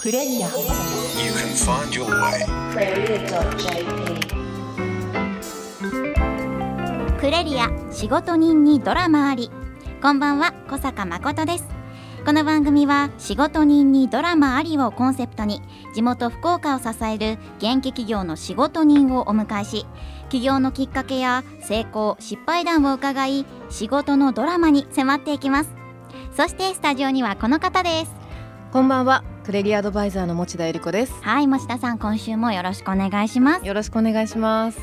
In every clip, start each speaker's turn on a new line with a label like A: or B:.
A: クレリア。
B: You can find your way.
C: クレリア仕事人にドラマあり。こんばんは小坂誠です。この番組は仕事人にドラマありをコンセプトに地元福岡を支える元気企業の仕事人をお迎えし起業のきっかけや成功失敗談を伺い仕事のドラマに迫っていきます。そしてスタジオにはこの方です。
A: こんばんはクレリアアドバイザーの持田由里子です。
C: はい持田さん今週もよろしくお願いします。
A: よろしくお願いします。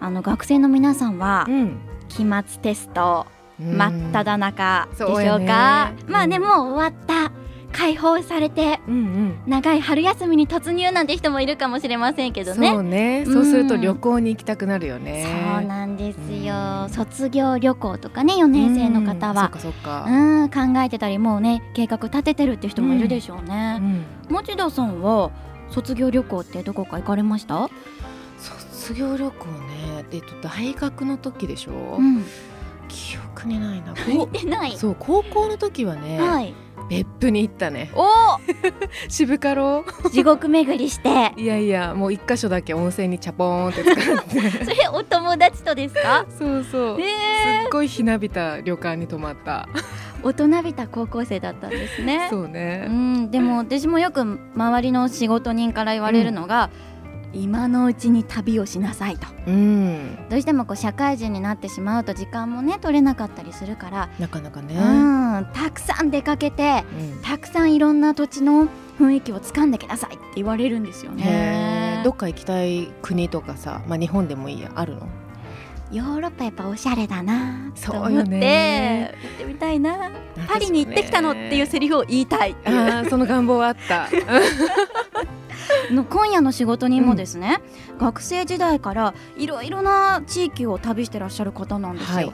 C: あの学生の皆さんは
A: ん。
C: 期末テスト真っ只中でしょうか、
A: うん
C: まあでも終わった解放されて
A: うんうん。
C: 長い春休みに突入なんて人もいるかもしれませんけどね。
A: そうね。そうすると旅行に行きたくなるよね。
C: そうなんですよ、
A: うん。
C: 卒業旅行とかね4年生の方は。
A: うん。そっかそっか。
C: うん考えてたりもうね計画立ててるって人もいるでしょう
A: う
C: ね、
A: ん。
C: 持田さんは卒業旅行ってどこか行かれました、
A: 卒業旅行ね。えっと大学の時でしょ？
C: うん、
A: 記憶にないな。そう高校の時はね
C: はい
A: 別府に行ったね。
C: お！
A: 渋かろ？
C: ー地獄巡りして。
A: いやいやもう一箇所だけ温泉にチャポーンって使って。
C: それお友達とですか？
A: そうそう。
C: へ
A: すっごいひなびた旅館に泊まった。
C: 大人びた高校生だったんですね。
A: そうね。
C: うん、でも私もよく周りの仕事人から言われるのが、今のうちに旅をしなさいと。
A: うん。
C: どうしてもこう社会人になってしまうと時間もね取れなかったりするから、
A: なかなかね。
C: うん。たくさん出かけて
A: うん。
C: たくさんいろんな土地の雰囲気をつかんできなさいって言われるんですよ
A: へ
C: ね
A: えどっか行きたい国とかさまあ日本でもいいやあるの？
C: ヨーロッパやっぱおしゃれだなと
A: そうよ
C: 思って、
A: ね
C: 行ってみたいな。パリに行ってきたのっていうセリフを言いたい
A: あーその願望はあった
C: の今夜の仕事人もですね、学生時代からいろいろな地域を旅してらっしゃる方なんですよ、
A: はい。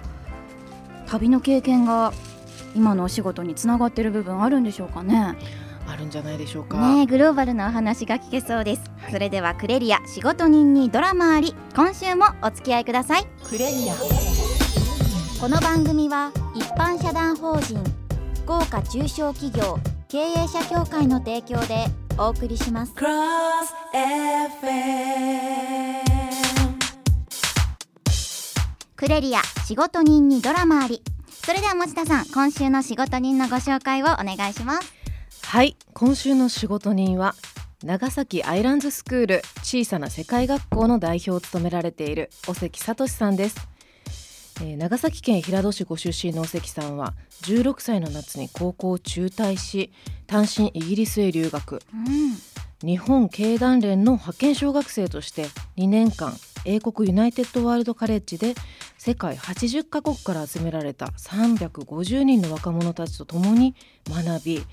C: 旅の経験が今のお仕事につながってる部分あるんでしょうかね？
A: あるんじゃないでしょうか。
C: ねえグローバルなお話が聞けそうです、それではクレリア仕事人にドラマあり。今週もお付き合いください。
A: クレリア。
C: この番組は一般社団法人福岡中小企業経営者協会の提供でお送りします。
D: Cross FM
C: クレリア仕事人にドラマあり。それでは持田さん今週の仕事人のご紹介をお願いします。
A: はい今週の仕事人は長崎アイランズスクール小さな世界学校の代表を務められている尾関聡さんです、えー長崎県平戸市ご出身の尾関さんは16歳の夏に高校を中退し単身イギリスへ留学。
C: うん。
A: 日本経団連の派遣小学生として2年間英国ユナイテッドワールドカレッジで世界80カ国から集められた350人の若者たちと共に学び、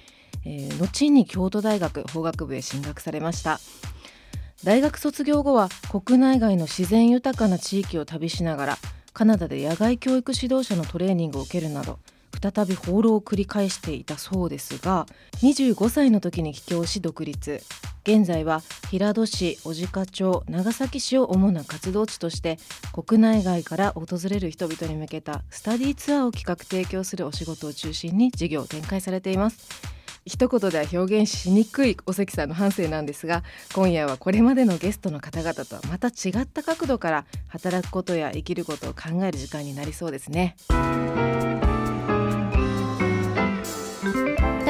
A: えー後に京都大学法学部へ進学されました。大学卒業後は国内外の自然豊かな地域を旅しながらカナダで野外教育指導者のトレーニングを受けるなど再び放浪を繰り返していたそうですが25歳の時に帰郷し独立。現在は平戸市小鹿町長崎市を主な活動地として国内外から訪れる人々に向けたスタディツアーを企画提供するお仕事を中心に事業を展開されています。一言では表現しにくい尾関さんの半生なんですが今夜はこれまでのゲストの方々とはまた違った角度から働くことや生きることを考える時間になりそうですね。
C: と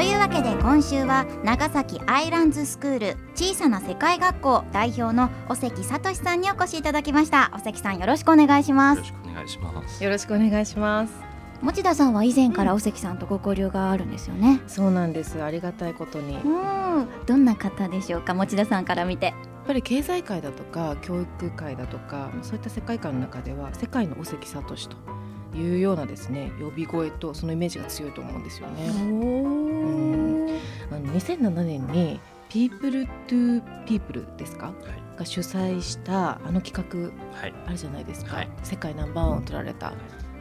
C: いうわけで今週は長崎アイランズスクール小さな世界学校代表の尾関聡さんにお越しいただきました。尾関さんよろしくお願いしま
E: よろ
C: す
E: しくお願いします。
A: よろしくお願いします
C: 持田さんは以前から尾関さんとご交流があるんですよね。
A: そうなんです。ありがたいことに。やっ
C: うん。どんな方でしょうか持田さんから見て。
A: ぱり経済界だとか教育界だとかそういった世界観の中では世界の尾関聡というようなですね呼び声とそのイメージが強いと思うんですよね。ん。あの2007年に People to People ですか？
E: はい。
A: が主催したあの企画
E: はい。
A: あるじゃないですか、
E: はい。
A: 世界ナンバーワンを取られた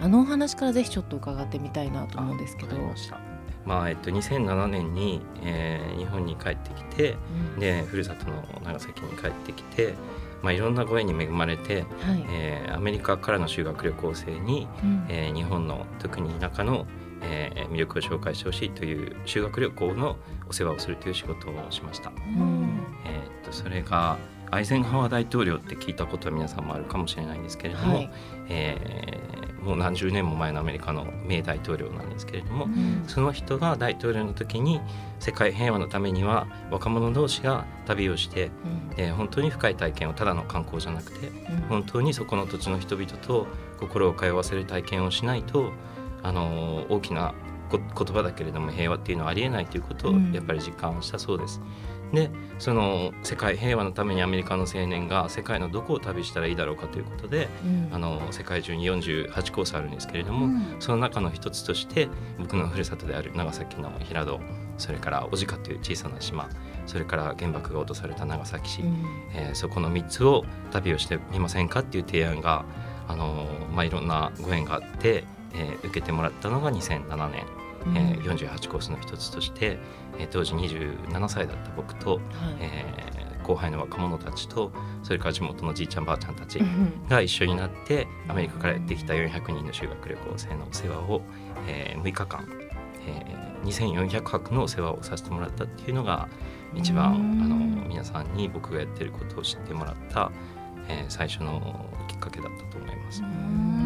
A: あのお話からぜひちょっと伺ってみたいなと思うんですけど。
E: ました。まあえっと2007年に、えー日本に帰ってきて
A: うん。
E: でふるさとの長崎に帰ってきて、まあいろんなご縁に恵まれて、
A: はい。
E: えーアメリカからの修学旅行生に、
A: うん。
E: えー日本の特に田舎の、えー魅力を紹介してほしいという修学旅行のお世話をするという仕事をしました。
A: うん。
E: えーっとそれがアイゼンハワー大統領って聞いたことは皆さんもあるかもしれないんですけれども、
A: はい。
E: えーもう何十年も前のアメリカの名大統領なんですけれども、
A: うん。
E: その人が大統領の時に世界平和のためには若者同士が旅をして、えー本当に深い体験をただの観光じゃなくて本当にそこの土地の人々と心を通わせる体験をしないと、あのー大きなこ言葉だけれども平和っていうのはありえないということを
A: うん。
E: やっぱり実感したそうです。でその世界平和のためにアメリカの青年が世界のどこを旅したらいいだろうかということで、
A: うん。
E: あの世界中に48コースあるんですけれども、
C: うん。
E: その中の一つとして僕のふるさとである長崎の平戸それから小鹿という小さな島それから原爆が落とされた長崎市、
A: うん。
E: えーそこの3つを旅をしてみませんかっていう提案が、あのーまあ、いろんなご縁があって、えー受けてもらったのが2007年、えー48コースの一つとして、えー当時27歳だった僕と、
A: はい。
E: えー後輩の若者たちとそれから地元のじいちゃんばあちゃんたち
A: うん
E: が一緒になってアメリカからやってきた400人の修学旅行生のお世話を、えー6日間、えー2400泊のお世話をさせてもらったっていうのが一番あ
A: うん。
E: の皆さんに僕がやってることを知ってもらった、えー最初のきっかけだったと思います。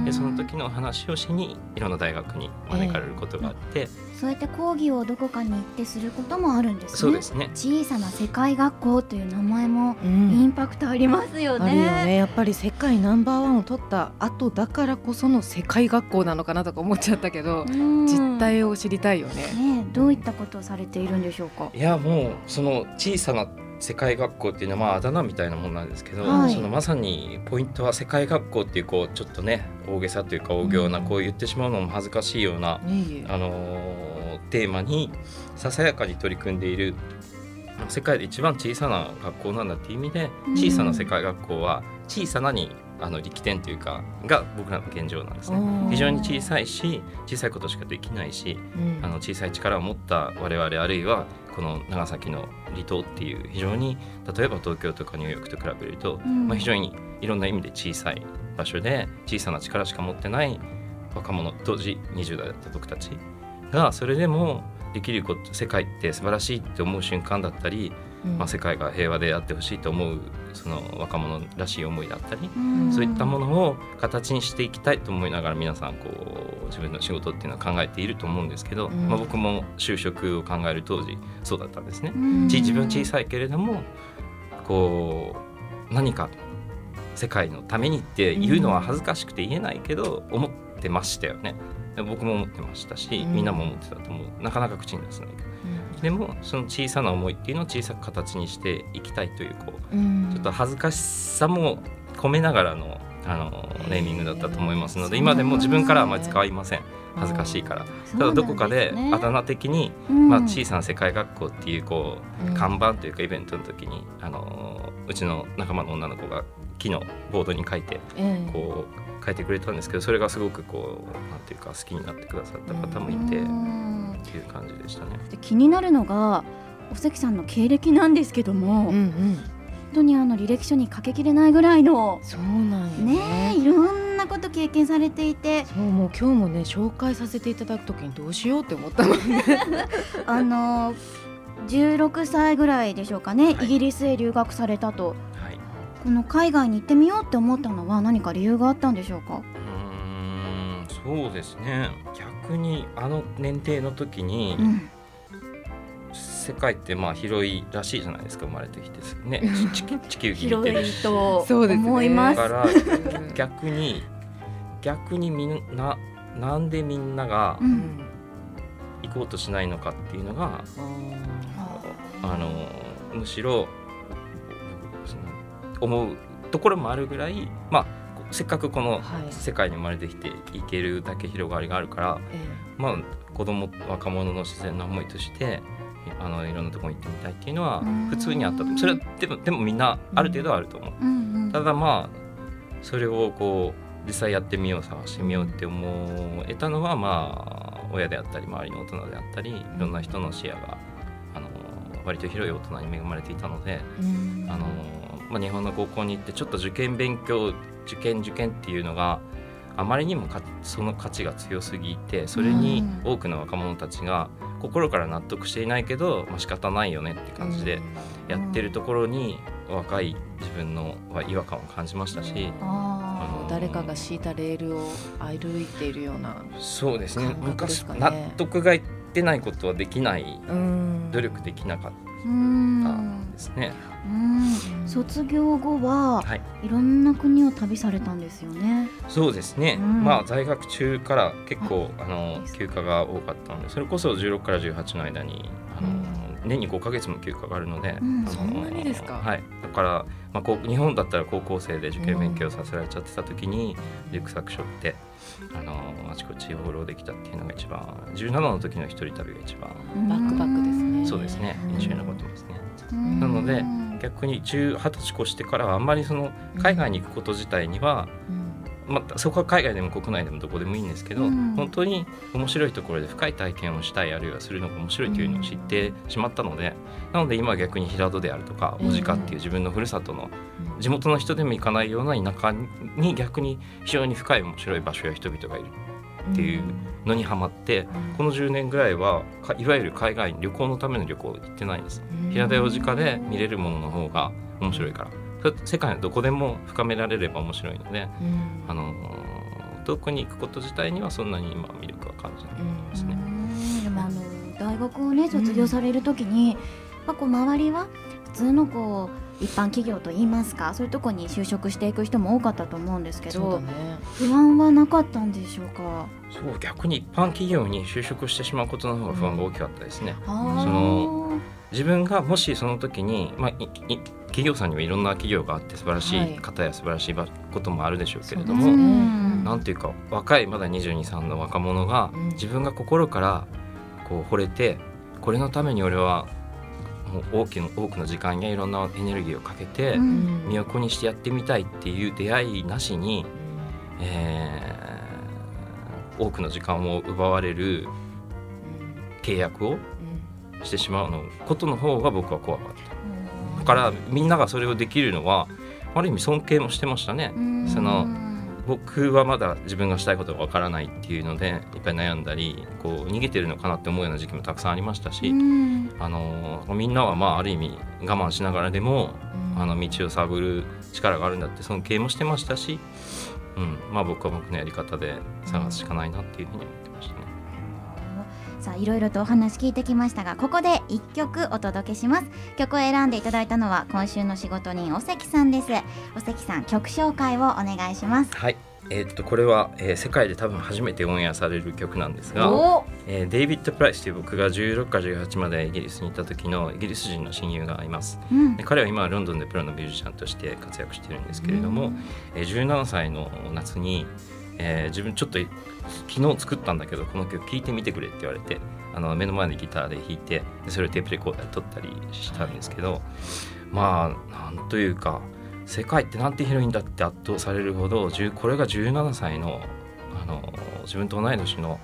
E: でその時の話をしにいろんな大学に招かれることがあって、
C: そうやって講義をどこかに行ってすることもあるんですね。
E: そうですね。
C: 小さな世界学校という名前も
A: うん。
C: インパクトありますよね、
A: あるよね。やっぱり世界ナンバーワンを取った後だからこその世界学校なのかなとか思っちゃったけど、
C: うん。
A: 実態を知りたいよね。
C: ねえどういったことをされているんでしょうか？
E: いやもうその小さな世界学校っていうのはまああだ名みたいなもんなんですけど、
C: はい。
E: そのまさにポイントは世界学校っていうこうちょっとね大げさというか大行な
A: うん
E: こう言ってしまうのも恥ずかしいような、
A: ねいえ。
E: あのーテーマにささやかに取り組んでいる世界で一番小さな学校なんだっていう意味で
C: うん。
E: 小さな世界学校は小さなにあの力点というかが僕らの現状なんですね。非常に小さいし小さいことしかできないし
A: うん。
E: あの小さい力を持った我々あるいはこの長崎の離島っていう非常に例えば東京とかニューヨークと比べると、
C: うん。
E: まあ、非常にいろんな意味で小さい場所で小さな力しか持ってない若者当時20代だった僕たちがそれでもできること世界って素晴らしいって思う瞬間だったり、
A: うん
E: まあ、世界が平和であってほしいと思うその若者らしい思いだったり、
C: うん。
E: そういったものを形にしていきたいと思いながら皆さんこう自分の仕事っていうのは考えていると思うんですけど、
A: うん。
E: まあ、僕も就職を考える当時そうだったん。ですね。自分小さいけれどもこう何か世界のためにっていうのは恥ずかしくて言えないけど思ってましたよね。僕も思ってましたし、
A: うん。
E: みんなも思ってたと思う。なかなか口に出せないけどでもその小さな思いっていうのを小さく形にしていきたいというこう
A: うん。
E: ちょっと恥ずかしさも込めながらのあのネーミングだったと思いますので今でも自分からはあまり使いません。恥ずかしいから。ただどこかであだ名的に、まあ、小さな世界学校っていうこ
A: う
E: 看板というかイベントの時にあのうちの仲間の女の子が木のボードに書いて
A: ええ。
E: こう書いてくれたんですけどそれがすごくこうなんていうか好きになってくださった方もいてっ
C: うん
E: ていう感じでしたね。
C: で気になるのがお関さんの経歴なんですけども、
A: うんうん。
C: 本当にあの履歴書にかけきれないぐらいの
A: そうなんよ
C: ね。
A: ね
C: えいろんなこと経験されていて。
A: そうもう今日もね紹介させていただくときにどうしようって思ったもんね。
C: あの16歳ぐらいでしょうかね、
E: はい。
C: イギリスへ留学されたと。
E: はい
C: この海外に行ってみようって思ったのは何か理由があったんでしょうか？
E: うーんそうですね。逆にあの年齢の時に、
C: うん。
E: 世界ってまあ広いらしいじゃないですか生まれてきてね。地球地球儀見
C: 広い
E: てるし。
C: と
A: そうですね
C: 思います。
E: だから逆に逆にみんななんでみんなが
C: うん。
E: 行こうとしないのかっていうのが、あのむしろ思うところもあるぐらいまあせっかくこの
A: はい。
E: 世界に生まれてきていけるだけ広がりがあるから
A: え
E: まあ、子供若者の自然な思いとしてあのいろんなところに行ってみたいっていうのは
C: うん。
E: 普通にあったと。それはでもでもみんなある程度はあると思う、
C: うんうん。
E: ただまあそれをこう実際やってみよう探してみようって思えたのはまあ親であったり周りの大人であったりいろんな人の視野があの割と広い大人に恵まれていたので
A: えうん。
E: あの、まあ、日本の高校に行ってちょっと受験勉強受験受験っていうのがあまりにもかその価値が強すぎてそれに多くの若者たちが心から納得していないけど、まあ仕方ないよねって感じでやってるところに若い自分のは違和感を感じましたし、
C: あ
A: 誰かが敷いたレールを歩いているような
E: そうですね。昔納得がいってないことはできない。
A: うん。
E: 努力できなかった。んですね。
C: うん。卒業後は
E: はい。
C: いろんな国を旅されたんですよね。
E: そうですね、
C: うん。
E: まあ在学中から結構あの休暇が多かったのでそれこそ16から18の間にあの、年に5ヶ月も休暇があるので、
C: うん
A: そんなにですか？
E: はい、だから、まあ、こう日本だったら高校生で受験勉強させられちゃってた時に、リュックサック背負ってあのあちこち放浪できたっていうのが一番17の時の一人旅が一番、
A: バックパックですね。
E: そうですね。
A: うん
E: 印象に残ってますね。
C: うん。
E: なので逆に10 20歳越してからはあんまりその海外に行くこと自体には、まあ、そこは海外でも国内でもどこでもいいんですけど、
C: うん。
E: 本当に面白いところで深い体験をしたいあるいはするのが面白いというのを知ってしまったので、なので今は逆に平戸であるとか
A: うん。
E: 小鹿っていう自分のふるさとの地元の人でも行かないような田舎に逆に非常に深い面白い場所や人々がいるっていうのにハマってこの10年ぐらいはかいわゆる海外に旅行のための旅行行ってないんです。平田小鹿で見れるものの方が面白いから。世界のどこでも深められれば面白いので、あのー遠くに行くこと自体にはそんなに今魅力は感じないですね。
C: うん。でもあの大学をね卒業されるときに、やっぱこう周りは普通のこう一般企業といいますかそういうところに就職していく人も多かったと思うんですけど、
A: ね。
C: 不安はなかったんでしょうか？
E: そう逆に一般企業に就職してしまうことの方が不安が大きかったですね。
C: あー。
E: その自分がもしその時に、まあ、いい企業さんにはいろんな企業があって素晴らしい方や素晴らしいばこともあるでしょうけれども、
A: そうですね。
C: うん
E: なんていうか若いまだ223の若者が
A: うん。
E: 自分が心からこう惚れてこれのために俺はもう大きな多くの時間やいろんなエネルギーをかけて
C: うん
E: 身を粉にしてやってみたいっていう出会いなしに、えー多くの時間を奪われる契約をしてしまうのことの方が僕は怖かった。だからみんながそれをできるのはある意味尊敬もしてましたね。
C: うん
E: その僕はまだ自分がしたいことがわからないっていうのでいっぱい悩んだりこう逃げてるのかなって思うような時期もたくさんありましたし、
C: うん
E: あのみんなはまあある意味我慢しながらでもあの道を探る力があるんだって尊敬もしてましたし、うんまあ、僕は僕のやり方で探すしかないなっていうふうに思って。
C: さあいろいろとお話聞いてきましたがここで一曲お届けします。曲を選んでいただいたのは今週の仕事人お関さんです。お関さん曲紹介をお願いします。
E: はい。えーっとこれは、えー世界で多分初めてオンエアされる曲なんですが、
C: お
E: えーデイビッド・プライスという僕が16から18までイギリスに行った時のイギリス人の親友がいます。
C: うん。
E: で彼は今はロンドンでプロのミュージシャンとして活躍しているんですけれども、えー17歳の夏に、えー自分ちょっと昨日作ったんだけどこの曲聴いてみてくれって言われてあの目の前でギターで弾いてでそれをテープレコーダーで撮ったりしたんですけど、まあなんというか世界ってなんて広いんだって圧倒されるほど10これが17歳のあの自分と同い年の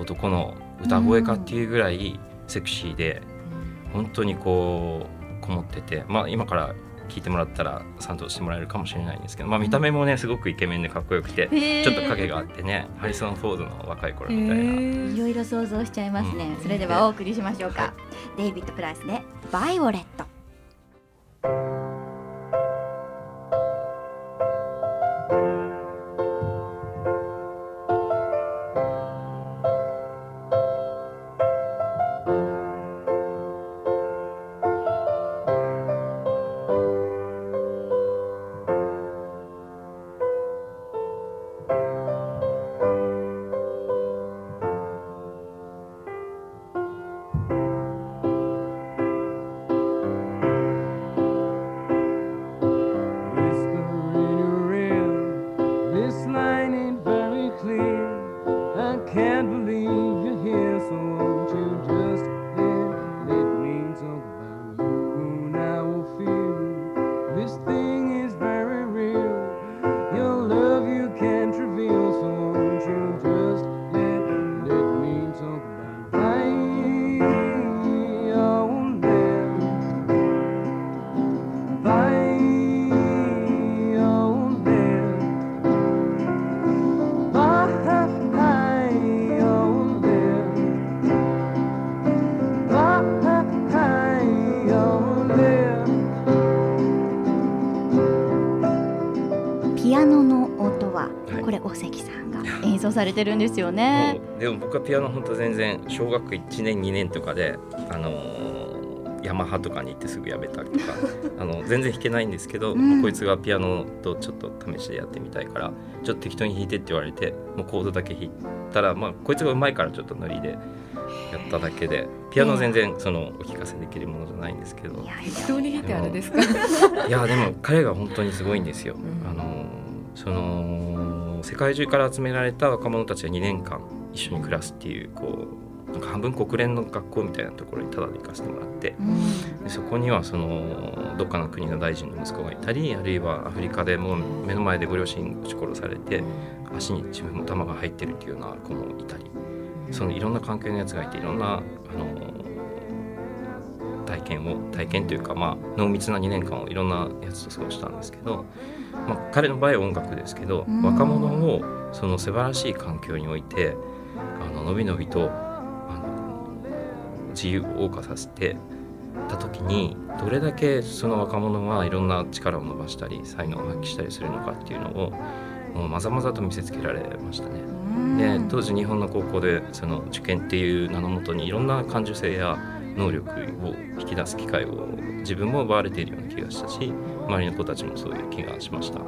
E: 男の歌声かっていうぐらいセクシーで本当にこうこもっててまあ今から聞いてもらったら賛同してもらえるかもしれないんですけど、まあ、見た目もねすごくイケメンでかっこよくてちょっと影があってねハリソン・フォードの若い頃みたいな。
C: いろいろ想像しちゃいますね、
E: うん。
C: それではお送りしましょうか、デイビッド・プライスで「バイオレット」これ尾関さんが演奏されてるんですよね。
E: でも僕はピアノ本当全然小学1年2年とかであのーヤマハとかに行ってすぐやめたりとか あの全然弾けないんですけど、
C: うん。
E: こいつがピアノとちょっと試しでやってみたいからちょっと適当に弾いてって言われてもうコードだけ弾いたら、まあ、こいつがうまいからちょっとノリでやっただけでピアノ全然そのお聴かせできるものじゃないんですけど、
A: 適当に弾いてあれですか？
E: いやでも彼が本当にすごいんですよ。
A: うん。
E: あのその世界中から集められた若者たちが2年間一緒に暮らすっていうこうなんか半分国連の学校みたいなところにタダで行かせてもらって
C: うん。
E: でそこにはそのどっかの国の大臣の息子がいたりあるいはアフリカでもう目の前でご両親撃ち殺されて足に自分も弾が入ってるっていうような子もいたりそのいろんな関係のやつがいていろんなあの体験というか、まあ、濃密な2年間をいろんなやつと過ごしたんですけど、まあ、彼の場合は音楽ですけど
C: うん
E: 若者をその素晴らしい環境においてあののびのびとあの自由を謳歌させてた時にどれだけその若者はいろんな力を伸ばしたり才能を発揮したりするのかっていうのをもうまざまざと見せつけられましたね。で当時日本の高校でその受験っていう名のもとにいろんな感受性や能力を引き出す機会を自分も奪われているような気がしたし周りの子たちもそういう気がしました。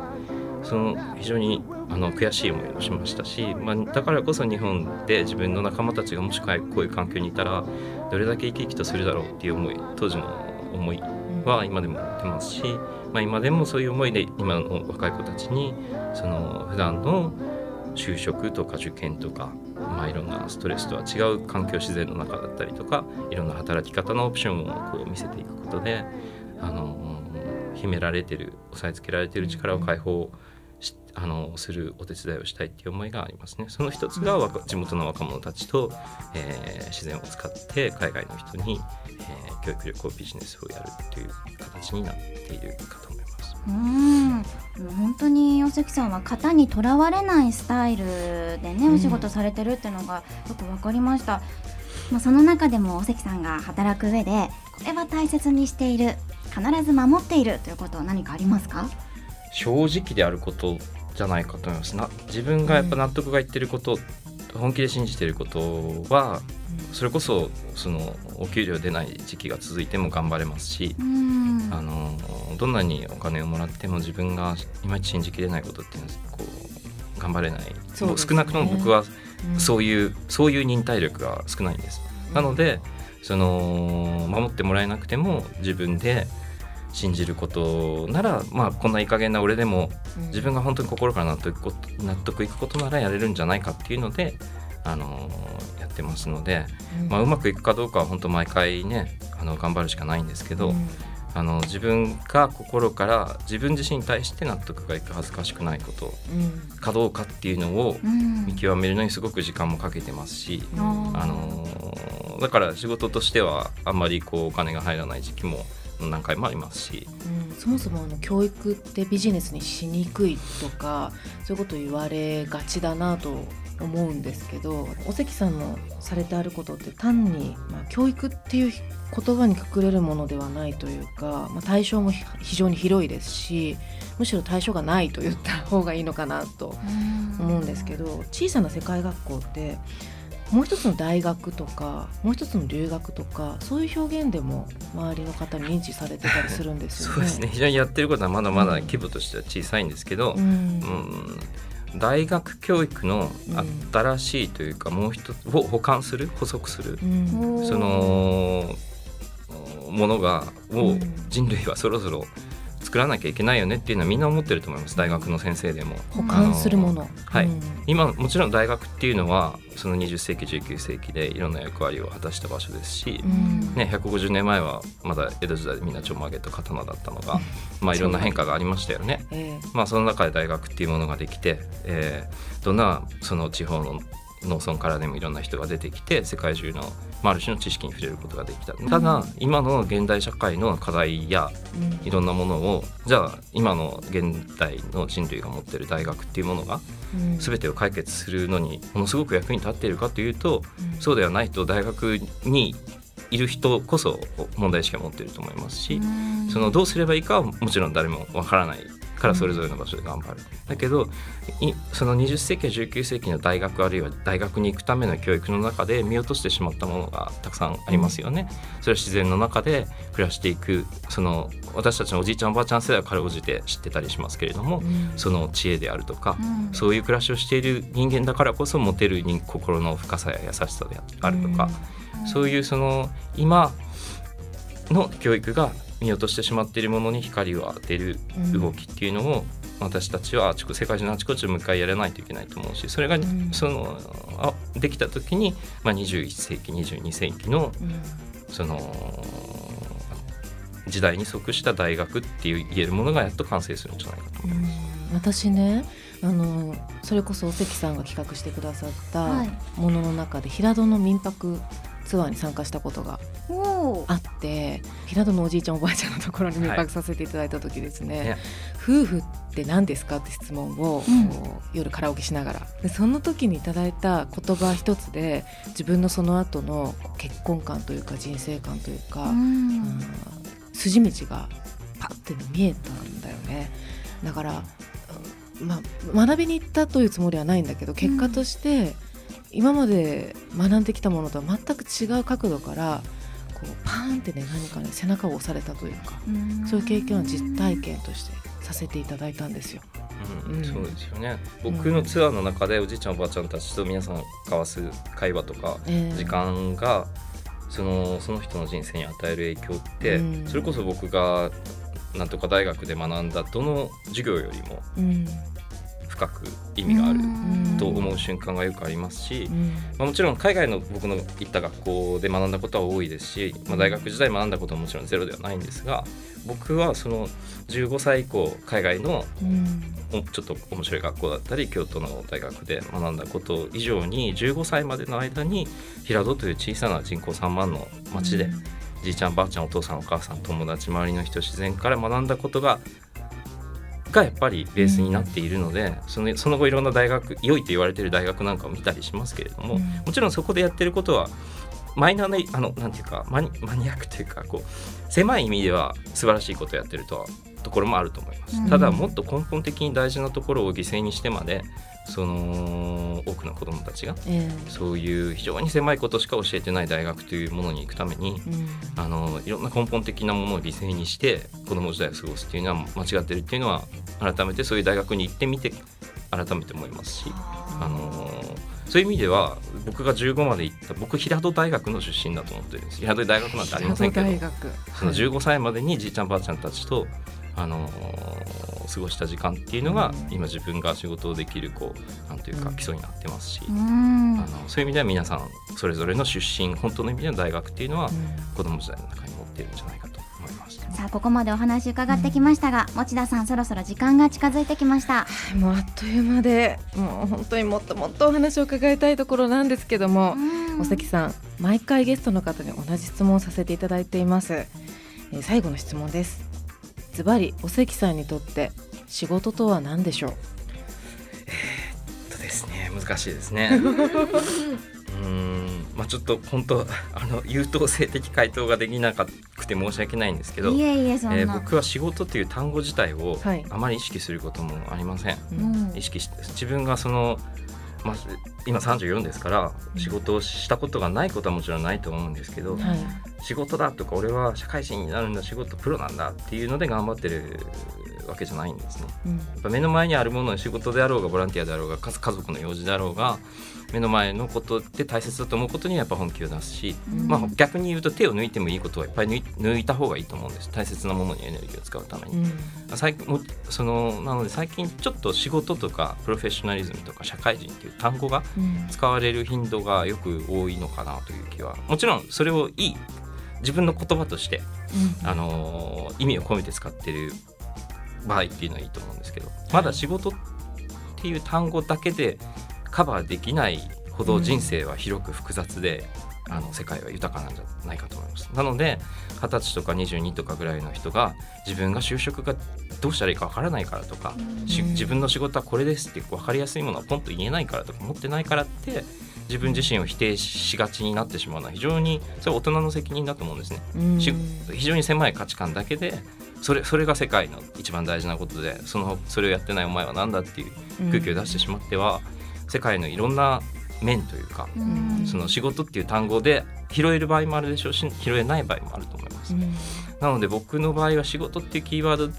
E: その非常にあの悔しい思いをしましたし、まあ、だからこそ日本で自分の仲間たちがもしこういう環境にいたらどれだけ生き生きとするだろうっていう思い当時の思いは今でも持ってますし、まあ、今でもそういう思いで今の若い子たちにその普段の就職とか受験とか、まあ、いろんなストレスとは違う環境自然の中だったりとかいろんな働き方のオプションをこう見せていくことであの秘められてる押さえつけられてる力を解放しあのするお手伝いをしたいっていう思いがありますね。その一つが地元の若者たちと、えー自然を使って海外の人に、えー教育旅行ビジネスをやるっていう形になっているかと思います。
C: うん。もう本当に尾関さんは型にとらわれないスタイルでね、
A: うん。
C: お仕事されてるっていうのがよくわかりました、まあ、その中でも尾関さんが働く上でこれは大切にしている必ず守っているということは何かありますか？
E: 正直であることじゃないかと思います。な自分がやっぱ納得がいってること、本気で信じてることはそれこそそのお給料出ない時期が続いても頑張れますし、
C: うん。
E: あのどんなにお金をもらっても自分がいまいち信じきれないことっていうのはこう頑張れない、
A: ね。
E: 少なくとも僕は
A: うん。
E: そういう、そういう忍耐力が少ないんです。なのでその守ってもらえなくても自分で信じることならまあこんないい加減な俺でも
A: うん。
E: 自分が本当に心から納得こ納得いくことならやれるんじゃないかっていうので、あのやってますので、まあ、うまくいくかどうかは本当毎回ねあの頑張るしかないんですけど、
A: うん。
E: あの自分が心から自分自身に対して納得がいく恥ずかしくないこと
A: うん。
E: かどうかっていうのを
C: うん。
E: 見極めるのにすごく時間もかけてますし、
C: あー。
E: あのだから仕事としてはあんまりこうお金が入らない時期も何回もありますし、
A: うん。そもそもあの教育ってビジネスにしにくいとかそういうこと言われがちだなと思うんですけど尾関さんのされてあることって単に、まあ、教育っていう言葉にくくれるものではないというか、まあ、対象もひ非常に広いですしむしろ対象がないと言った方がいいのかなと思うんですけど小さな世界学校ってもう一つの大学とかもう一つの留学とかそういう表現でも周りの方に認知されてたりするんですよね。
E: そうですね。非常にやってることはまだまだ規模としては小さいんですけど、
A: うん。
E: うん大学教育の新しいというか、もう一つを補完する補足する、
A: うん。
E: そのものがを
A: うん。
E: 人類はそろそろ作らなきゃいけないよねっていうのはみんな思ってると思います。大学の先生でも。
A: 補完するもの。
E: はい。
A: うん。
E: 今もちろん大学っていうのはその20世紀19世紀でいろんな役割を果たした場所ですし、
A: うん。
E: ね、150年前はまだ江戸時代でみんなちょんまげと刀だったのが、まあ、いろんな変化がありましたよね。
A: え
E: まあ、その中で大学っていうものができて、えーどんなその地方の農村からでもいろんな人が出てきて世界中の、まあ、ある種の知識に触れることができた。ただ今の現代社会の課題やいろんなものをじゃあ今の現代の人類が持ってる大学っていうものが
A: うん。
E: 全てを解決するのにものすごく役に立っているかというと
A: うん。
E: そうではないと大学にいる人こそ問題意識を持っていると思いますしそのどうすればいいかはもちろん誰もわからないからそれぞれの場所で頑張る、だけどいその20世紀や19世紀の大学あるいは大学に行くための教育の中で見落としてしまったものがたくさんありますよね。それは自然の中で暮らしていくその私たちのおじいちゃんおばあちゃん世代はかろうじて知ってたりしますけれども、
A: うん。
E: その知恵であるとか、
C: うん。
E: そういう暮らしをしている人間だからこそ持てる人心の深さや優しさであるとか、そういうその今の教育が見落としてしまっているものに光を当てる動きっていうのを私たちはあちこ世界中のあちこちでもう一回やらないといけないと思うしそれが
A: ん。
E: そのあできた時に、まあ、21世紀22世紀の
A: うん。
E: その時代に即した大学っていう言えるものがやっと完成するんじゃないかと思います。
A: 私ねあのそれこそお関さんが企画してくださった
C: はい。
A: ものの中で平戸の民泊ツアーに参加したことがあって平戸のおじいちゃんおばあちゃんのところに民
E: はい。
A: 泊させていただいた時ですね、
E: ね。
A: 夫婦って何ですかって質問を、
C: うん。
A: 夜カラオケしながら。でその時にいただいた言葉一つで自分のその後の結婚観というか人生観というか、
C: う
A: うん
C: ん
A: 筋道がパッて見えたんだよね。だから、うんまあ、学びに行ったというつもりはないんだけど結果として、今まで学んできたものとは全く違う角度からこうパーンってね何かね背中を押されたというかそういう経験は実体験としてさせていただいたんですよ。
E: うん
A: うん。
E: そうですよね。僕のツアーの中でおじいちゃんおばあちゃんたちと皆さん交わす会話とか
A: えー
E: 時間がそのその人の人生に与える影響って、
A: うん。
E: それこそ僕がなんとか大学で学んだどの授業よりも
A: うん
E: 深く意味がある
A: ん。
E: と思う瞬間がよくありますし、
A: うん。
E: まあ、もちろん海外の僕の行った学校で学んだことは多いですし、まあ、大学時代学んだことももちろんゼロではないんですが僕はその15歳以降海外のちょっと面白い学校だったり京都の大学で学んだこと以上に15歳までの間に平戸という小さな人口3万の町で、じいちゃんばあちゃんお父さんお母さん友達周りの人自然から学んだことががやっぱりベースになっているので、そのその後いろんな大学良いと言われている大学なんかを見たりしますけれども、
A: うん。
E: もちろんそこでやってることはマイナーなあのなんていうかマニマニアックというかこう狭い意味では素晴らしいことをやってるとはところもあると思います、
C: うん。
E: ただもっと根本的に大事なところを犠牲にしてまでその多くの子どもたちが
A: えー
E: そういう非常に狭いことしか教えてない大学というものに行くために
A: うん。
E: あのいろんな根本的なものを犠牲にして子ども時代を過ごすっていうのは間違ってるっていうのは改めてそういう大学に行ってみて改めて思いますし、あのそういう意味では僕が15まで行った僕平戸大学の出身だと思ってるんです。平戸大学なんてありませんけどその15歳までにじいちゃんばあちゃんたちと、あの過ごした時間っていうのが今自分が仕事をできるこうなんていうか
A: うん。
E: 基礎になってますし、
C: うん。
E: あのそういう意味では皆さんそれぞれの出身本当の意味での大学っていうのは
A: うん。
E: 子供時代の中に持っているんじゃないかと思います。
C: さあここまでお話伺ってきましたが、持田さんそろそろ時間が近づいてきました。
A: もうあっという間でもう本当にもっともっとお話を伺いたいところなんですけども、
C: うん。
A: お関さん毎回ゲストの方に同じ質問をさせていただいています、えー最後の質問ですズバリお関さんにとって仕事とは何でしょう？
E: とですね難しいですね。うーんまあちょっと本当あの優等生的回答ができなくて申し訳ないんですけど、
C: いえいえそんな、
E: えー僕は仕事という単語自体を
A: はい。
E: あまり意識することもありません。
C: うん。
E: 意識して自分がその、まあ、今34ですから
A: うん。
E: 仕事をしたことがないことはもちろんないと思うんですけど、
A: はい
E: 仕事だとか俺は社会人になるんだ仕事プロなんだっていうので頑張ってるわけじゃないんですね。
A: うん。
E: やっぱ目の前にあるもの仕事であろうがボランティアであろうが家家族の用事であろうが目の前のことで大切だと思うことにはやっぱ本気を出すし、
A: うん。
E: まあ、逆に言うと手を抜いてもいいことはいっぱい抜いた方がいいと思うんです。大切なものにエネルギーを使うために。
A: うん。
E: 最近もそのなので最近ちょっと仕事とかプロフェッショナリズムとか社会人っていう単語が
A: うん。
E: 使われる頻度がよく多いのかなという気は。もちろんそれをいい自分の言葉として、あのー意味を込めて使ってる場合っていうのはいいと思うんですけどまだ仕事っていう単語だけでカバーできないほど人生は広く複雑で、あの世界は豊かなんじゃないかと思います。なので二十歳とか22とかぐらいの人が自分が就職がどうしたらいいかわからないからとか、自分の仕事はこれですって分かりやすいものはポンと言えないからとか持ってないからって自分自身を否定しがちになってしまうのは非常にそれは大人の責任だと思うんですね。非常に狭い価値観だけでそれそれが世界の一番大事なことでそのそれをやってないお前は何だっていう空気を出してしまっては、世界のいろんな面というか、
C: うん。
E: その仕事っていう単語で拾える場合もあるでしょうし拾えない場合もあると思います。
A: うん。
E: なので僕の場合は仕事っていうキーワード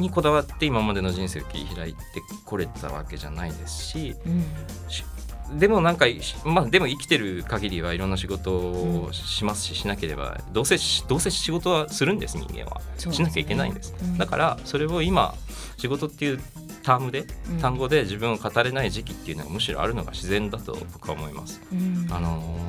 E: にこだわって今までの人生を切り開いてこれたわけじゃないですし
A: うん。
E: でもなんかしまあでも生きてる限りはいろんな仕事をしますし、しなければどうせしどうせ仕事はするんです人間は、
A: ね。
E: しなきゃいけないんです、
A: うん。
E: だからそれを今仕事っていうタームで、
A: うん
E: 単語で自分を語れない時期っていうのがむしろあるのが自然だと僕は思います。
A: うん
E: あのー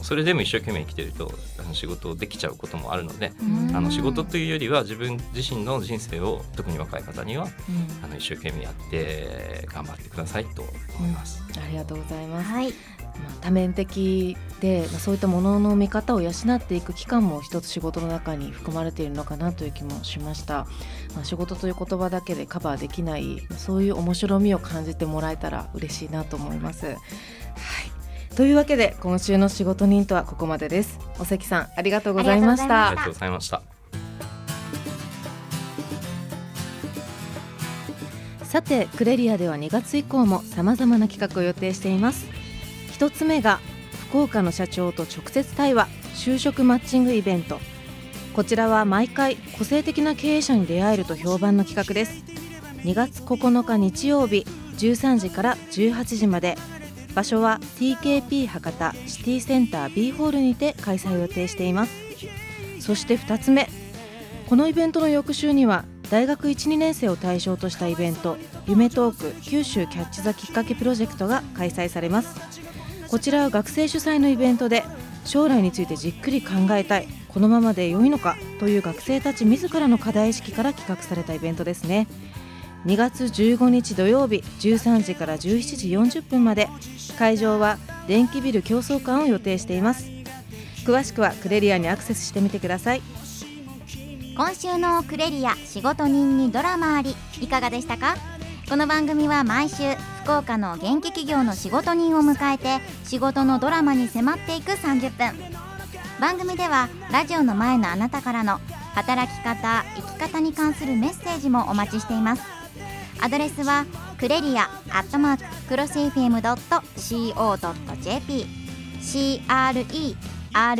E: それでも一生懸命生きてるとあの仕事できちゃうこともあるので、
C: うん
E: あの仕事というよりは自分自身の人生を特に若い方には
A: うん
E: あの一生懸命やって頑張ってくださいと思います。
A: ありがとうございます。
C: はい
A: まあ、多面的で、まあ、そういったものの見方を養っていく期間も一つ仕事の中に含まれているのかなという気もしました、まあ、仕事という言葉だけでカバーできないそういう面白みを感じてもらえたら嬉しいなと思います。はいというわけで今週の仕事人とはここまでです。お関さん
C: ありがとうございました
E: ありがとうございました。
A: さてクレリアでは2月以降もさまざまな企画を予定しています一つ目が福岡の社長と直接対話就職マッチングイベント。こちらは毎回個性的な経営者に出会えると評判の企画です。2月9日日曜日13時から18時まで。場所は TKP 博多シティセンター B ホールにて開催を予定しています。そして2つ目このイベントの翌週には大学12年生を対象としたイベント「夢トーク九州キャッチ・ザ・きっかけプロジェクト」が開催されます。こちらは学生主催のイベントで将来についてじっくり考えたいこのままで良いのかという学生たち自らの課題意識から企画されたイベントですね。2月15日土曜日13時から17時40分まで会場は電気ビル競争館を予定しています。詳しくはクレリアにアクセスしてみてください。
C: 今週のクレリア仕事人にドラマありいかがでしたか？この番組は毎週福岡の元気企業の仕事人を迎えて仕事のドラマに迫っていく30分。番組ではラジオの前のあなたからの働き方生き方に関するメッセージもお待ちしています。アドレスはクレリアアットマーククロス FM.co.jp CREREA ア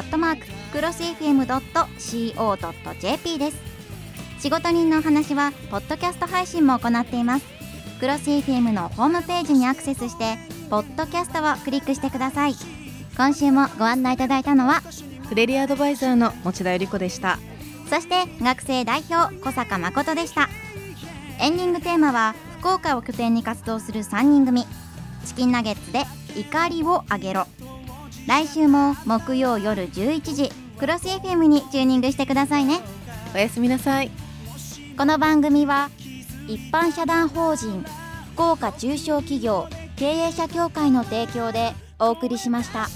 C: ットマーククロス FM.co.jp です。仕事人のお話はポッドキャスト配信も行っています。クロス FM のホームページにアクセスしてポッドキャストをクリックしてください。今週もご案内いただいたのは
A: クレリアアドバイザーの持田由里子でした。
C: そして学生代表小坂誠でした。エンディングテーマは福岡を拠点に活動する3人組。チキンナゲッツで怒りをあげろ。来週も木曜夜11時クロス FM にチューニングしてくださいね。
A: おやすみなさい。
C: この番組は一般社団法人福岡中小企業経営者協会の提供でお送りしました。